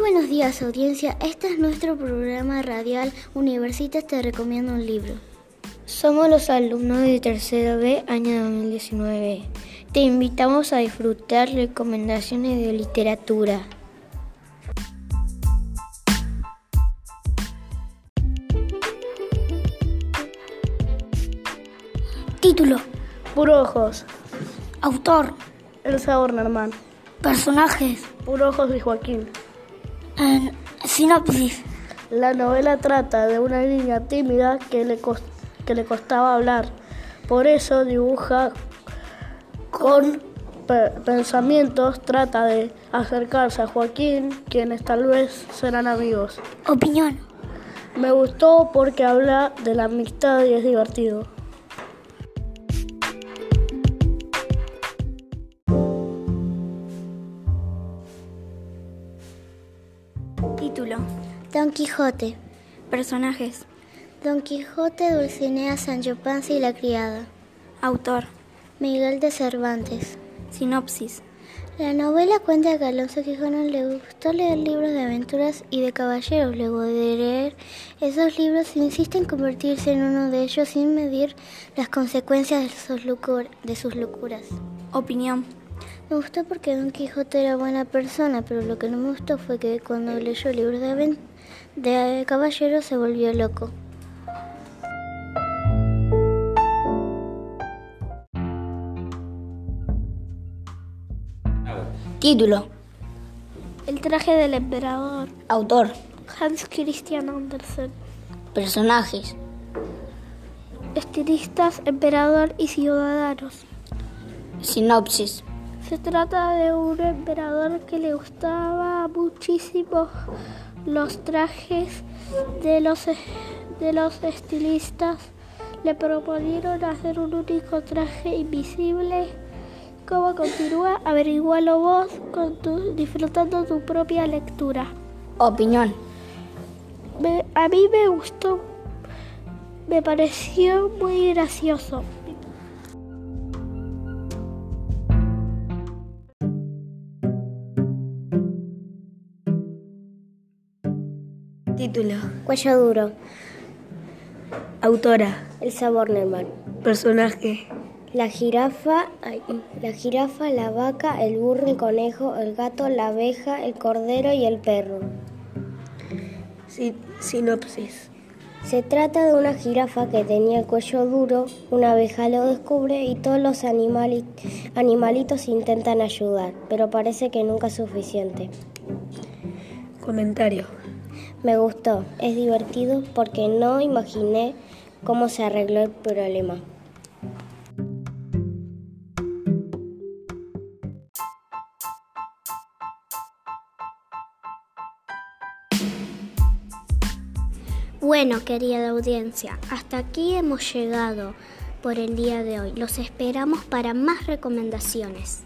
buenos días audiencia, este es nuestro programa radial Universitas te recomiendo un libro. Somos los alumnos de tercero B, año 2019. Te invitamos a disfrutar recomendaciones de literatura. Título. Puro Ojos. Autor. Elsa Bornerman. Personajes. Puro Ojos y Joaquín. En sinopsis. La novela trata de una niña tímida que le, que le costaba hablar. Por eso dibuja con pensamientos, trata de acercarse a Joaquín, quienes tal vez serán amigos. Opinión. Me gustó porque habla de la amistad y es divertido. Título. Don Quijote. Personajes. Don Quijote, Dulcinea, Sancho Panza y la criada. Autor. Miguel de Cervantes. Sinopsis. La novela cuenta que a Alonso Quijano le gustó leer libros de aventuras y de caballeros. Luego de leer esos libros insiste en convertirse en uno de ellos sin medir las consecuencias de sus, de sus locuras. Opinión. Me gustó porque Don Quijote era buena persona, pero lo que no me gustó fue que cuando leyó libros de, de caballeros se volvió loco. Título. El traje del emperador. Autor. Hans Christian Andersen. Personajes. Estilistas, emperador y ciudadanos. Sinopsis. Se trata de un emperador que le gustaba muchísimo los trajes de los, de los estilistas. Le proponieron hacer un único traje invisible. ¿Cómo continúa? Averigualo vos con tu, disfrutando tu propia lectura. Opinión. a mí me gustó, me pareció muy gracioso. Título. Cuello duro. Autora. Elsa Bornerman. Personaje. La jirafa, la jirafa, la vaca, el burro, el conejo, el gato, la abeja, el cordero y el perro. sinopsis. Se trata de una jirafa que tenía el cuello duro, una abeja lo descubre y todos los animalitos intentan ayudar, pero parece que nunca es suficiente. Comentario. Me gustó, es divertido porque no imaginé cómo se arregló el problema. Bueno, querida audiencia, hasta aquí hemos llegado por el día de hoy. Los esperamos para más recomendaciones.